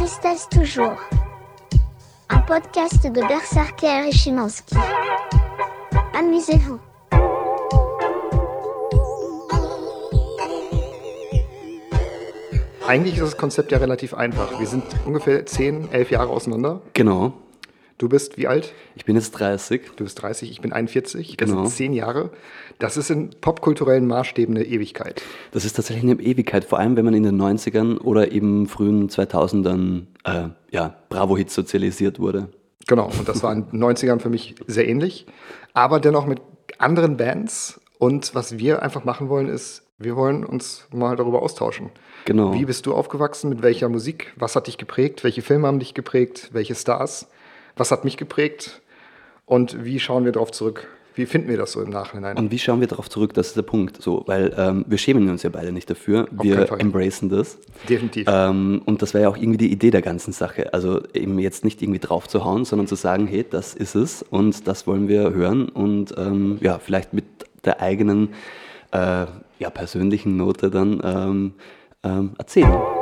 Tristesse toujours. Un podcast de Berserker et Chimansky. Amusez-vous. Eigentlich ist das Konzept ja relativ einfach. Wir sind ungefähr 10, 11 Jahre auseinander. Genau. Du bist wie alt? Ich bin jetzt 30. Du bist 30, ich bin 41. Das Genau. sind 10 Jahre. Das ist in popkulturellen Maßstäben eine Ewigkeit. Das ist tatsächlich eine Ewigkeit, vor allem wenn man in den 90ern oder eben frühen 2000ern äh, ja, Bravo-Hits sozialisiert wurde. Genau, und das war in den 90ern für mich sehr ähnlich. Aber dennoch mit anderen Bands. Und was wir einfach machen wollen, ist, wir wollen uns mal darüber austauschen. Genau. Wie bist du aufgewachsen? Mit welcher Musik? Was hat dich geprägt? Welche Filme haben dich geprägt? Welche Stars? Was hat mich geprägt? Und wie schauen wir darauf zurück? Wie finden wir das so im Nachhinein? Und wie schauen wir darauf zurück? Das ist der Punkt. So, weil ähm, wir schämen uns ja beide nicht dafür. keinen Wir embracen das. Definitiv. Ähm, und das wäre ja auch irgendwie die Idee der ganzen Sache. Also eben jetzt nicht irgendwie drauf zu hauen, sondern zu sagen, hey, das ist es und das wollen wir hören und ähm, ja, vielleicht mit der eigenen äh, ja, persönlichen Note dann ähm, ähm, erzählen.